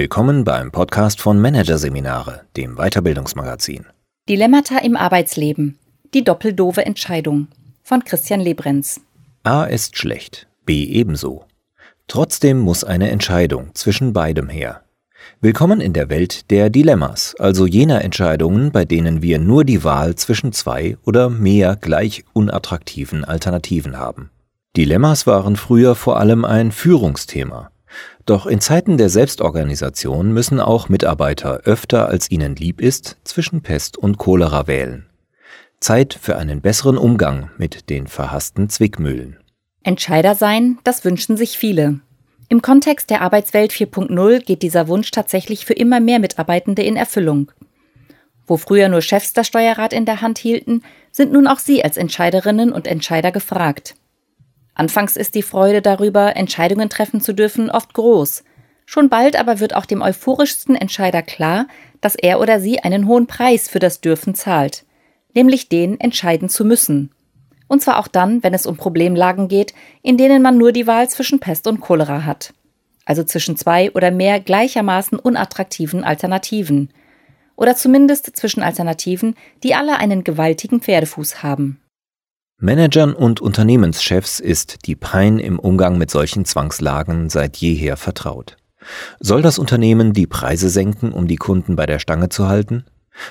Willkommen beim Podcast von Managerseminare, dem Weiterbildungsmagazin. Dilemmata im Arbeitsleben. Die doppeldove Entscheidung von Christian Lebrenz. A ist schlecht, B ebenso. Trotzdem muss eine Entscheidung zwischen beidem her. Willkommen in der Welt der Dilemmas, also jener Entscheidungen, bei denen wir nur die Wahl zwischen zwei oder mehr gleich unattraktiven Alternativen haben. Dilemmas waren früher vor allem ein Führungsthema. Doch in Zeiten der Selbstorganisation müssen auch Mitarbeiter öfter als ihnen lieb ist zwischen Pest und Cholera wählen. Zeit für einen besseren Umgang mit den verhassten Zwickmühlen. Entscheider sein, das wünschen sich viele. Im Kontext der Arbeitswelt 4.0 geht dieser Wunsch tatsächlich für immer mehr Mitarbeitende in Erfüllung. Wo früher nur Chefs das Steuerrad in der Hand hielten, sind nun auch Sie als Entscheiderinnen und Entscheider gefragt. Anfangs ist die Freude darüber, Entscheidungen treffen zu dürfen, oft groß. Schon bald aber wird auch dem euphorischsten Entscheider klar, dass er oder sie einen hohen Preis für das Dürfen zahlt, nämlich den entscheiden zu müssen. Und zwar auch dann, wenn es um Problemlagen geht, in denen man nur die Wahl zwischen Pest und Cholera hat. Also zwischen zwei oder mehr gleichermaßen unattraktiven Alternativen. Oder zumindest zwischen Alternativen, die alle einen gewaltigen Pferdefuß haben. Managern und Unternehmenschefs ist die Pein im Umgang mit solchen Zwangslagen seit jeher vertraut. Soll das Unternehmen die Preise senken, um die Kunden bei der Stange zu halten?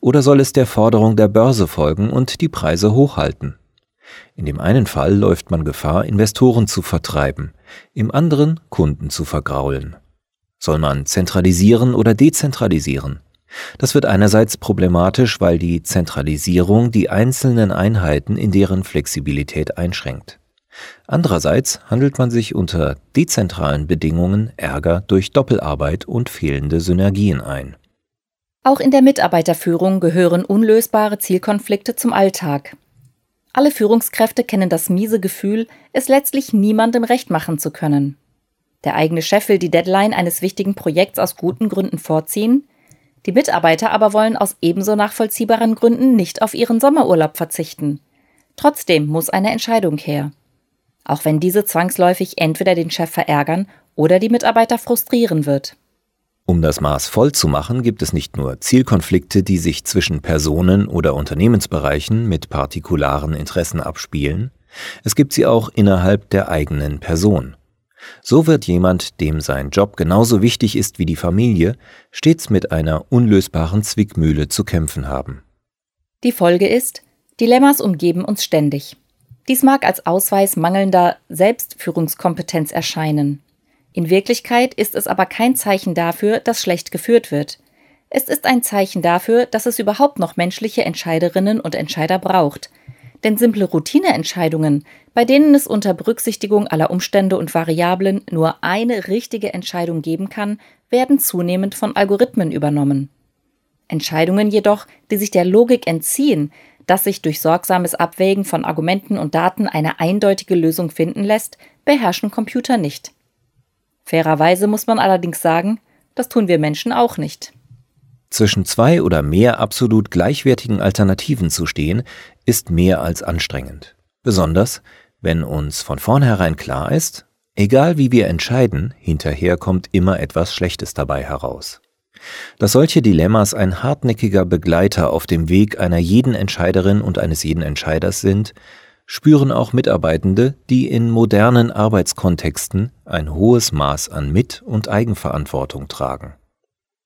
Oder soll es der Forderung der Börse folgen und die Preise hochhalten? In dem einen Fall läuft man Gefahr, Investoren zu vertreiben, im anderen Kunden zu vergraulen. Soll man zentralisieren oder dezentralisieren? Das wird einerseits problematisch, weil die Zentralisierung die einzelnen Einheiten in deren Flexibilität einschränkt. Andererseits handelt man sich unter dezentralen Bedingungen Ärger durch Doppelarbeit und fehlende Synergien ein. Auch in der Mitarbeiterführung gehören unlösbare Zielkonflikte zum Alltag. Alle Führungskräfte kennen das miese Gefühl, es letztlich niemandem recht machen zu können. Der eigene Chef will die Deadline eines wichtigen Projekts aus guten Gründen vorziehen, die Mitarbeiter aber wollen aus ebenso nachvollziehbaren Gründen nicht auf ihren Sommerurlaub verzichten. Trotzdem muss eine Entscheidung her. Auch wenn diese zwangsläufig entweder den Chef verärgern oder die Mitarbeiter frustrieren wird. Um das Maß voll zu machen, gibt es nicht nur Zielkonflikte, die sich zwischen Personen oder Unternehmensbereichen mit partikularen Interessen abspielen, es gibt sie auch innerhalb der eigenen Person. So wird jemand, dem sein Job genauso wichtig ist wie die Familie, stets mit einer unlösbaren Zwickmühle zu kämpfen haben. Die Folge ist, Dilemmas umgeben uns ständig. Dies mag als Ausweis mangelnder Selbstführungskompetenz erscheinen. In Wirklichkeit ist es aber kein Zeichen dafür, dass schlecht geführt wird. Es ist ein Zeichen dafür, dass es überhaupt noch menschliche Entscheiderinnen und Entscheider braucht. Denn simple Routineentscheidungen, bei denen es unter Berücksichtigung aller Umstände und Variablen nur eine richtige Entscheidung geben kann, werden zunehmend von Algorithmen übernommen. Entscheidungen jedoch, die sich der Logik entziehen, dass sich durch sorgsames Abwägen von Argumenten und Daten eine eindeutige Lösung finden lässt, beherrschen Computer nicht. Fairerweise muss man allerdings sagen, das tun wir Menschen auch nicht. Zwischen zwei oder mehr absolut gleichwertigen Alternativen zu stehen, ist mehr als anstrengend. Besonders, wenn uns von vornherein klar ist, egal wie wir entscheiden, hinterher kommt immer etwas Schlechtes dabei heraus. Dass solche Dilemmas ein hartnäckiger Begleiter auf dem Weg einer jeden Entscheiderin und eines jeden Entscheiders sind, spüren auch Mitarbeitende, die in modernen Arbeitskontexten ein hohes Maß an Mit- und Eigenverantwortung tragen.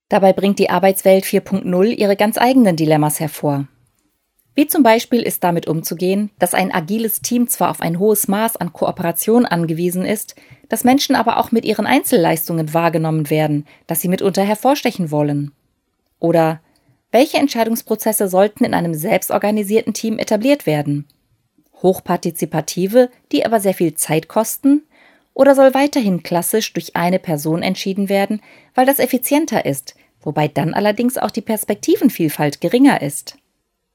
Dabei bringt die Arbeitswelt 4.0 ihre ganz eigenen Dilemmas hervor. Wie zum Beispiel ist damit umzugehen, dass ein agiles Team zwar auf ein hohes Maß an Kooperation angewiesen ist, dass Menschen aber auch mit ihren Einzelleistungen wahrgenommen werden, dass sie mitunter hervorstechen wollen. Oder welche Entscheidungsprozesse sollten in einem selbstorganisierten Team etabliert werden? hochpartizipative, die aber sehr viel Zeit kosten? Oder soll weiterhin klassisch durch eine Person entschieden werden, weil das effizienter ist, wobei dann allerdings auch die Perspektivenvielfalt geringer ist?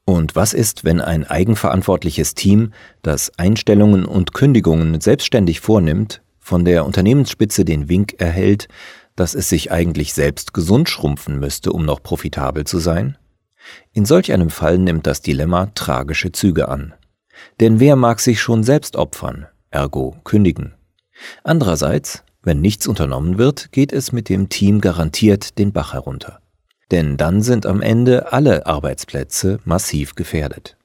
Und was ist, wenn ein eigenverantwortliches Team, das Einstellungen und Kündigungen selbstständig vornimmt, von der Unternehmensspitze den Wink erhält, dass es sich eigentlich selbst gesund schrumpfen müsste, um noch profitabel zu sein? In solch einem Fall nimmt das Dilemma tragische Züge an. Denn wer mag sich schon selbst opfern, ergo kündigen? Andererseits, Wenn nichts unternommen wird, geht es mit dem Team garantiert den Bach herunter. Denn dann sind am Ende alle Arbeitsplätze massiv gefährdet.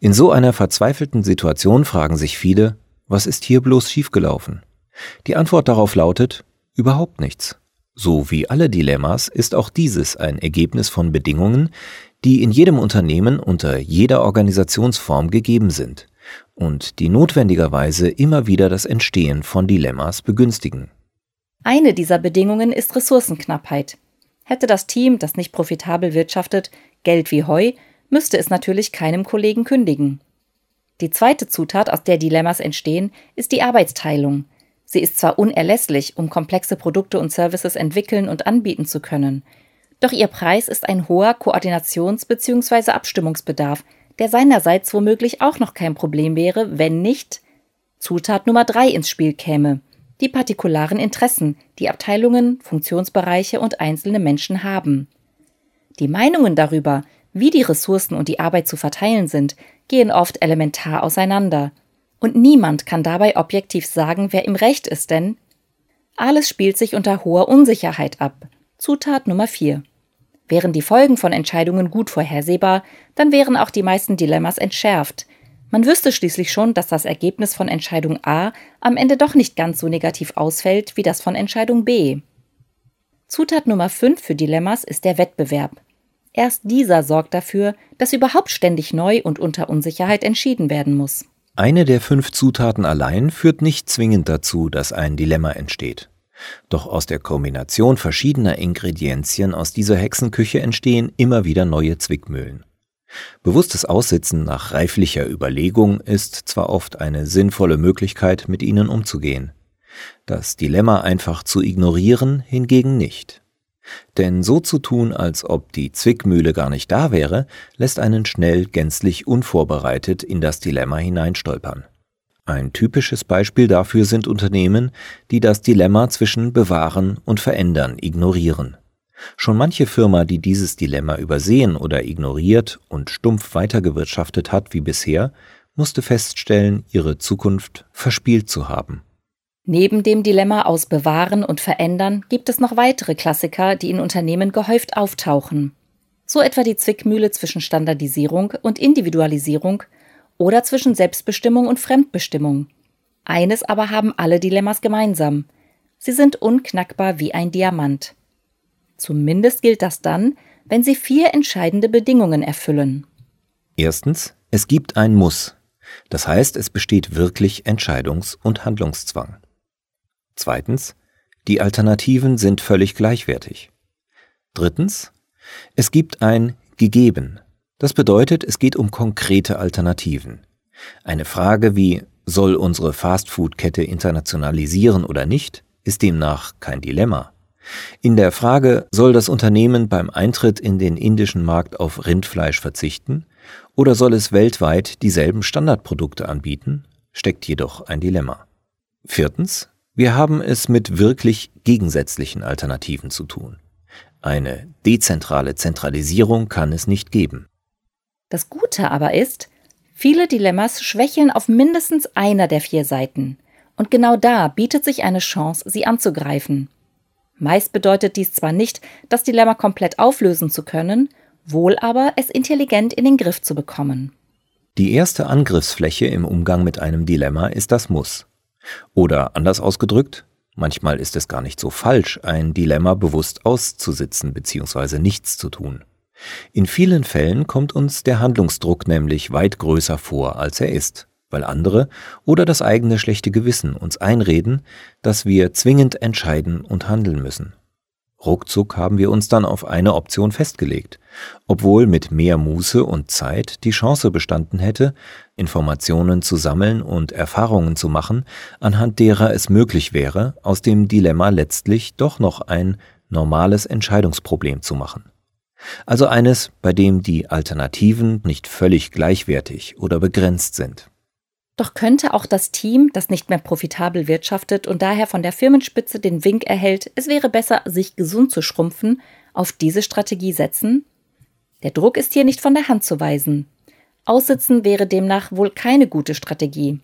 In so einer verzweifelten Situation fragen sich viele, was ist hier bloß schiefgelaufen? Die Antwort darauf lautet, überhaupt nichts. So wie alle Dilemmas ist auch dieses ein Ergebnis von Bedingungen, die in jedem Unternehmen unter jeder Organisationsform gegeben sind und die notwendigerweise immer wieder das Entstehen von Dilemmas begünstigen. Eine dieser Bedingungen ist Ressourcenknappheit. Hätte das Team, das nicht profitabel wirtschaftet, Geld wie Heu, müsste es natürlich keinem Kollegen kündigen. Die zweite Zutat, aus der Dilemmas entstehen, ist die Arbeitsteilung. Sie ist zwar unerlässlich, um komplexe Produkte und Services entwickeln und anbieten zu können, doch ihr Preis ist ein hoher Koordinations- bzw. Abstimmungsbedarf, der seinerseits womöglich auch noch kein Problem wäre, wenn nicht Zutat Nummer drei ins Spiel käme, die partikularen Interessen, die Abteilungen, Funktionsbereiche und einzelne Menschen haben. Die Meinungen darüber, wie die Ressourcen und die Arbeit zu verteilen sind, gehen oft elementar auseinander. Und niemand kann dabei objektiv sagen, wer im Recht ist, denn alles spielt sich unter hoher Unsicherheit ab. Zutat Nummer 4. Wären die Folgen von Entscheidungen gut vorhersehbar, dann wären auch die meisten Dilemmas entschärft. Man wüsste schließlich schon, dass das Ergebnis von Entscheidung A am Ende doch nicht ganz so negativ ausfällt wie das von Entscheidung B. Zutat Nummer 5 für Dilemmas ist der Wettbewerb. Erst dieser sorgt dafür, dass überhaupt ständig neu und unter Unsicherheit entschieden werden muss. Eine der fünf Zutaten allein führt nicht zwingend dazu, dass ein Dilemma entsteht. Doch aus der Kombination verschiedener Ingredienzien aus dieser Hexenküche entstehen immer wieder neue Zwickmühlen. Bewusstes Aussitzen nach reiflicher Überlegung ist zwar oft eine sinnvolle Möglichkeit, mit ihnen umzugehen. Das Dilemma einfach zu ignorieren hingegen nicht. Denn so zu tun, als ob die Zwickmühle gar nicht da wäre, lässt einen schnell gänzlich unvorbereitet in das Dilemma hineinstolpern. Ein typisches Beispiel dafür sind Unternehmen, die das Dilemma zwischen Bewahren und Verändern ignorieren. Schon manche Firma, die dieses Dilemma übersehen oder ignoriert und stumpf weitergewirtschaftet hat wie bisher, musste feststellen, ihre Zukunft verspielt zu haben. Neben dem Dilemma aus Bewahren und Verändern gibt es noch weitere Klassiker, die in Unternehmen gehäuft auftauchen. So etwa die Zwickmühle zwischen Standardisierung und Individualisierung oder zwischen Selbstbestimmung und Fremdbestimmung. Eines aber haben alle Dilemmas gemeinsam. Sie sind unknackbar wie ein Diamant. Zumindest gilt das dann, wenn sie vier entscheidende Bedingungen erfüllen. Erstens, es gibt ein Muss. Das heißt, es besteht wirklich Entscheidungs- und Handlungszwang. Zweitens, die Alternativen sind völlig gleichwertig. Drittens, es gibt ein gegeben. Das bedeutet, es geht um konkrete Alternativen. Eine Frage wie soll unsere Fastfood-Kette internationalisieren oder nicht, ist demnach kein Dilemma. In der Frage, soll das Unternehmen beim Eintritt in den indischen Markt auf Rindfleisch verzichten oder soll es weltweit dieselben Standardprodukte anbieten, steckt jedoch ein Dilemma. Viertens, wir haben es mit wirklich gegensätzlichen Alternativen zu tun. Eine dezentrale Zentralisierung kann es nicht geben. Das Gute aber ist, viele Dilemmas schwächeln auf mindestens einer der vier Seiten. Und genau da bietet sich eine Chance, sie anzugreifen. Meist bedeutet dies zwar nicht, das Dilemma komplett auflösen zu können, wohl aber es intelligent in den Griff zu bekommen. Die erste Angriffsfläche im Umgang mit einem Dilemma ist das Muss. Oder anders ausgedrückt, manchmal ist es gar nicht so falsch, ein Dilemma bewusst auszusitzen bzw. nichts zu tun. In vielen Fällen kommt uns der Handlungsdruck nämlich weit größer vor, als er ist, weil andere oder das eigene schlechte Gewissen uns einreden, dass wir zwingend entscheiden und handeln müssen. Ruckzuck haben wir uns dann auf eine Option festgelegt, obwohl mit mehr Muße und Zeit die Chance bestanden hätte, Informationen zu sammeln und Erfahrungen zu machen, anhand derer es möglich wäre, aus dem Dilemma letztlich doch noch ein normales Entscheidungsproblem zu machen. Also eines, bei dem die Alternativen nicht völlig gleichwertig oder begrenzt sind. Doch könnte auch das Team, das nicht mehr profitabel wirtschaftet und daher von der Firmenspitze den Wink erhält, es wäre besser, sich gesund zu schrumpfen, auf diese Strategie setzen? Der Druck ist hier nicht von der Hand zu weisen. Aussitzen wäre demnach wohl keine gute Strategie.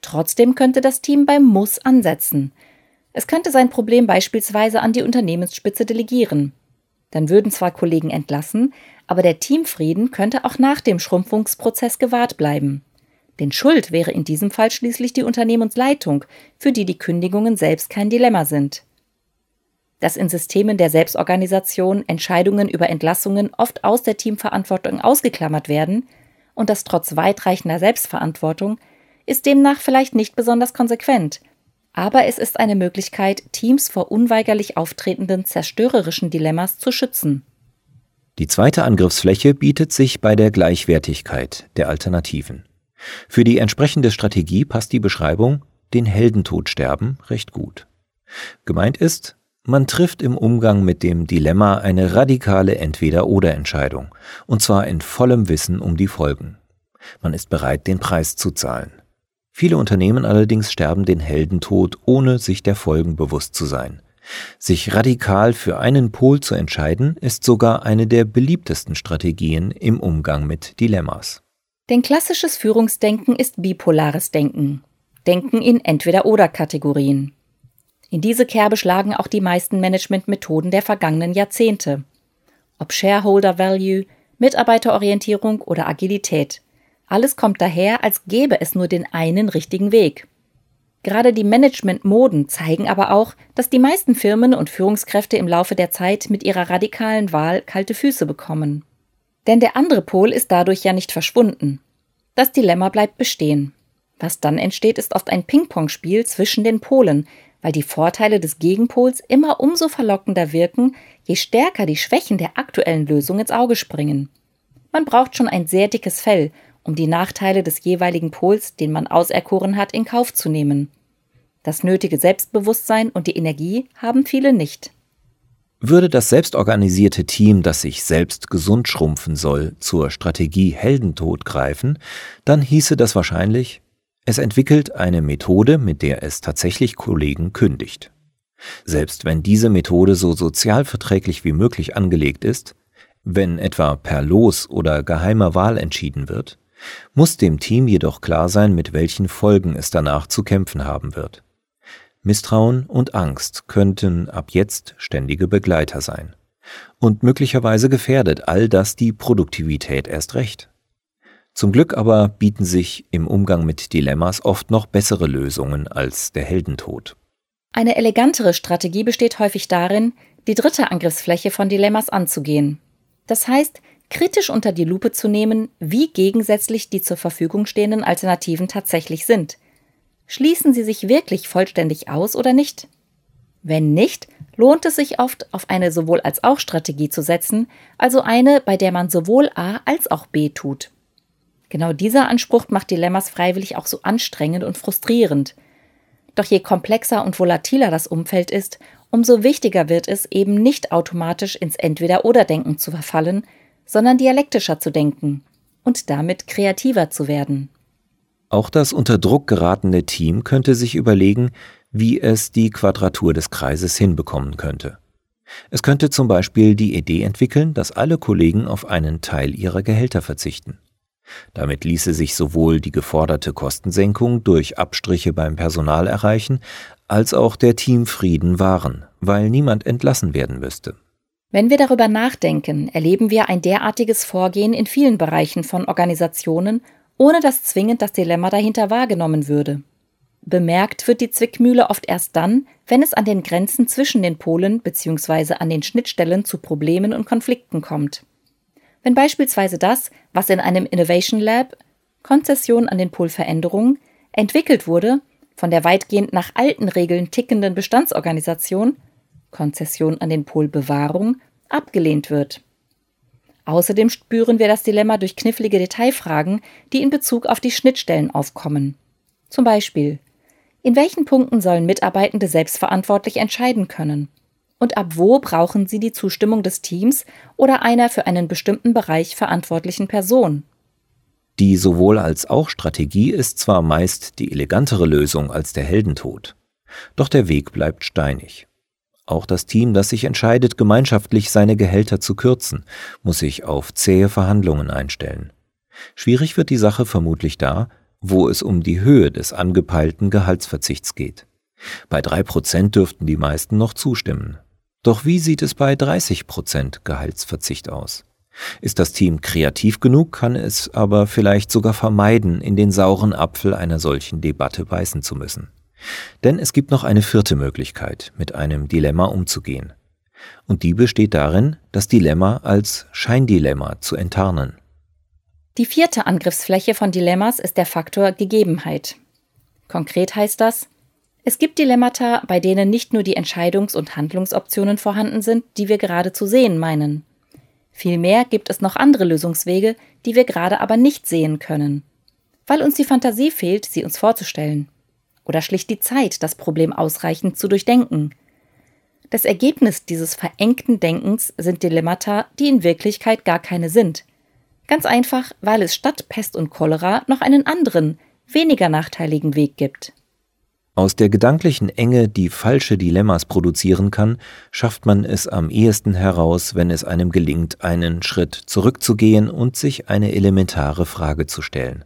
Trotzdem könnte das Team beim Muss ansetzen. Es könnte sein Problem beispielsweise an die Unternehmensspitze delegieren. Dann würden zwar Kollegen entlassen, aber der Teamfrieden könnte auch nach dem Schrumpfungsprozess gewahrt bleiben. Denn Schuld wäre in diesem Fall schließlich die Unternehmensleitung, für die die Kündigungen selbst kein Dilemma sind. Dass in Systemen der Selbstorganisation Entscheidungen über Entlassungen oft aus der Teamverantwortung ausgeklammert werden und das trotz weitreichender Selbstverantwortung, ist demnach vielleicht nicht besonders konsequent, aber es ist eine Möglichkeit, Teams vor unweigerlich auftretenden zerstörerischen Dilemmas zu schützen. Die zweite Angriffsfläche bietet sich bei der Gleichwertigkeit der Alternativen. Für die entsprechende Strategie passt die Beschreibung den Heldentod sterben recht gut. Gemeint ist, man trifft im Umgang mit dem Dilemma eine radikale Entweder-oder-Entscheidung, und zwar in vollem Wissen um die Folgen. Man ist bereit, den Preis zu zahlen. Viele Unternehmen allerdings sterben den Heldentod, ohne sich der Folgen bewusst zu sein. Sich radikal für einen Pol zu entscheiden, ist sogar eine der beliebtesten Strategien im Umgang mit Dilemmas. Denn klassisches Führungsdenken ist bipolares Denken. Denken in Entweder-oder-Kategorien. In diese Kerbe schlagen auch die meisten Managementmethoden der vergangenen Jahrzehnte. Ob Shareholder Value, Mitarbeiterorientierung oder Agilität. Alles kommt daher, als gäbe es nur den einen richtigen Weg. Gerade die Management-Moden zeigen aber auch, dass die meisten Firmen und Führungskräfte im Laufe der Zeit mit ihrer radikalen Wahl kalte Füße bekommen. Denn der andere Pol ist dadurch ja nicht verschwunden. Das Dilemma bleibt bestehen. Was dann entsteht, ist oft ein Ping-Pong-Spiel zwischen den Polen, weil die Vorteile des Gegenpols immer umso verlockender wirken, je stärker die Schwächen der aktuellen Lösung ins Auge springen. Man braucht schon ein sehr dickes Fell, um die Nachteile des jeweiligen Pols, den man auserkoren hat, in Kauf zu nehmen. Das nötige Selbstbewusstsein und die Energie haben viele nicht. Würde das selbstorganisierte Team, das sich selbst gesund schrumpfen soll, zur Strategie Heldentod greifen, dann hieße das wahrscheinlich, es entwickelt eine Methode, mit der es tatsächlich Kollegen kündigt. Selbst wenn diese Methode so sozialverträglich wie möglich angelegt ist, wenn etwa per Los oder geheimer Wahl entschieden wird, muss dem Team jedoch klar sein, mit welchen Folgen es danach zu kämpfen haben wird. Misstrauen und Angst könnten ab jetzt ständige Begleiter sein. Und möglicherweise gefährdet all das die Produktivität erst recht. Zum Glück aber bieten sich im Umgang mit Dilemmas oft noch bessere Lösungen als der Heldentod. Eine elegantere Strategie besteht häufig darin, die dritte Angriffsfläche von Dilemmas anzugehen. Das heißt, kritisch unter die Lupe zu nehmen, wie gegensätzlich die zur Verfügung stehenden Alternativen tatsächlich sind – Schließen sie sich wirklich vollständig aus oder nicht? Wenn nicht, lohnt es sich oft, auf eine sowohl als auch Strategie zu setzen, also eine, bei der man sowohl A als auch B tut. Genau dieser Anspruch macht Dilemmas freiwillig auch so anstrengend und frustrierend. Doch je komplexer und volatiler das Umfeld ist, umso wichtiger wird es, eben nicht automatisch ins Entweder-Oder-Denken zu verfallen, sondern dialektischer zu denken und damit kreativer zu werden. Auch das unter Druck geratene Team könnte sich überlegen, wie es die Quadratur des Kreises hinbekommen könnte. Es könnte zum Beispiel die Idee entwickeln, dass alle Kollegen auf einen Teil ihrer Gehälter verzichten. Damit ließe sich sowohl die geforderte Kostensenkung durch Abstriche beim Personal erreichen, als auch der Teamfrieden wahren, weil niemand entlassen werden müsste. Wenn wir darüber nachdenken, erleben wir ein derartiges Vorgehen in vielen Bereichen von Organisationen ohne dass zwingend das Dilemma dahinter wahrgenommen würde. Bemerkt wird die Zwickmühle oft erst dann, wenn es an den Grenzen zwischen den Polen bzw. an den Schnittstellen zu Problemen und Konflikten kommt. Wenn beispielsweise das, was in einem Innovation Lab Konzession an den Polveränderungen entwickelt wurde, von der weitgehend nach alten Regeln tickenden Bestandsorganisation Konzession an den Polbewahrung abgelehnt wird. Außerdem spüren wir das Dilemma durch knifflige Detailfragen, die in Bezug auf die Schnittstellen aufkommen. Zum Beispiel, in welchen Punkten sollen Mitarbeitende selbstverantwortlich entscheiden können? Und ab wo brauchen sie die Zustimmung des Teams oder einer für einen bestimmten Bereich verantwortlichen Person? Die sowohl als auch Strategie ist zwar meist die elegantere Lösung als der Heldentod, doch der Weg bleibt steinig. Auch das Team, das sich entscheidet, gemeinschaftlich seine Gehälter zu kürzen, muss sich auf zähe Verhandlungen einstellen. Schwierig wird die Sache vermutlich da, wo es um die Höhe des angepeilten Gehaltsverzichts geht. Bei 3% dürften die meisten noch zustimmen. Doch wie sieht es bei 30% Gehaltsverzicht aus? Ist das Team kreativ genug, kann es aber vielleicht sogar vermeiden, in den sauren Apfel einer solchen Debatte beißen zu müssen. Denn es gibt noch eine vierte Möglichkeit, mit einem Dilemma umzugehen. Und die besteht darin, das Dilemma als Scheindilemma zu enttarnen. Die vierte Angriffsfläche von Dilemmas ist der Faktor Gegebenheit. Konkret heißt das, es gibt Dilemmata, bei denen nicht nur die Entscheidungs- und Handlungsoptionen vorhanden sind, die wir gerade zu sehen meinen. Vielmehr gibt es noch andere Lösungswege, die wir gerade aber nicht sehen können, weil uns die Fantasie fehlt, sie uns vorzustellen. Oder schlicht die Zeit, das Problem ausreichend zu durchdenken. Das Ergebnis dieses verengten Denkens sind Dilemmata, die in Wirklichkeit gar keine sind. Ganz einfach, weil es statt Pest und Cholera noch einen anderen, weniger nachteiligen Weg gibt. Aus der gedanklichen Enge, die falsche Dilemmas produzieren kann, schafft man es am ehesten heraus, wenn es einem gelingt, einen Schritt zurückzugehen und sich eine elementare Frage zu stellen.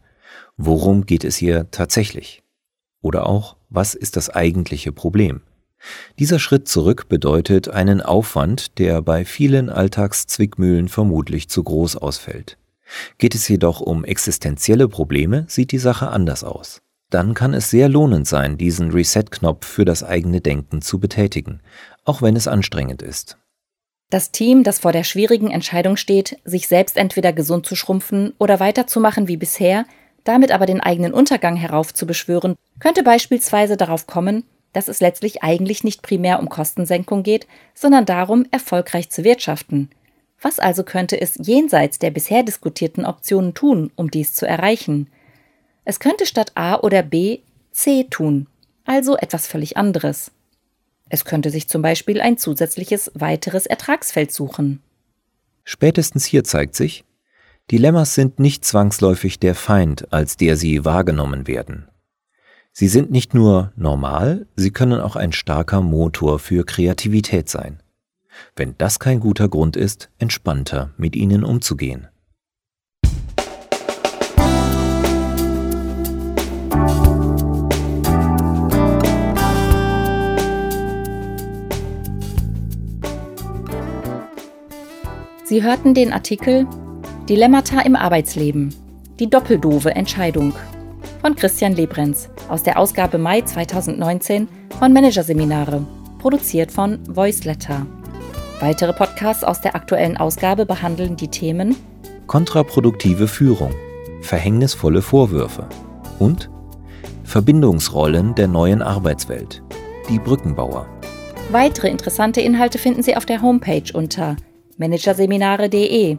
Worum geht es hier tatsächlich? Oder auch, was ist das eigentliche Problem? Dieser Schritt zurück bedeutet einen Aufwand, der bei vielen Alltagszwickmühlen vermutlich zu groß ausfällt. Geht es jedoch um existenzielle Probleme, sieht die Sache anders aus dann kann es sehr lohnend sein, diesen Reset-Knopf für das eigene Denken zu betätigen, auch wenn es anstrengend ist. Das Team, das vor der schwierigen Entscheidung steht, sich selbst entweder gesund zu schrumpfen oder weiterzumachen wie bisher, damit aber den eigenen Untergang heraufzubeschwören, könnte beispielsweise darauf kommen, dass es letztlich eigentlich nicht primär um Kostensenkung geht, sondern darum, erfolgreich zu wirtschaften. Was also könnte es jenseits der bisher diskutierten Optionen tun, um dies zu erreichen? Es könnte statt A oder B C tun, also etwas völlig anderes. Es könnte sich zum Beispiel ein zusätzliches weiteres Ertragsfeld suchen. Spätestens hier zeigt sich, Dilemmas sind nicht zwangsläufig der Feind, als der sie wahrgenommen werden. Sie sind nicht nur normal, sie können auch ein starker Motor für Kreativität sein. Wenn das kein guter Grund ist, entspannter mit ihnen umzugehen. Sie hörten den Artikel Dilemmata im Arbeitsleben. Die doppeldove Entscheidung von Christian Lebrenz aus der Ausgabe Mai 2019 von Managerseminare, produziert von Voiceletter. Weitere Podcasts aus der aktuellen Ausgabe behandeln die Themen Kontraproduktive Führung, verhängnisvolle Vorwürfe und Verbindungsrollen der neuen Arbeitswelt, die Brückenbauer. Weitere interessante Inhalte finden Sie auf der Homepage unter managerseminare.de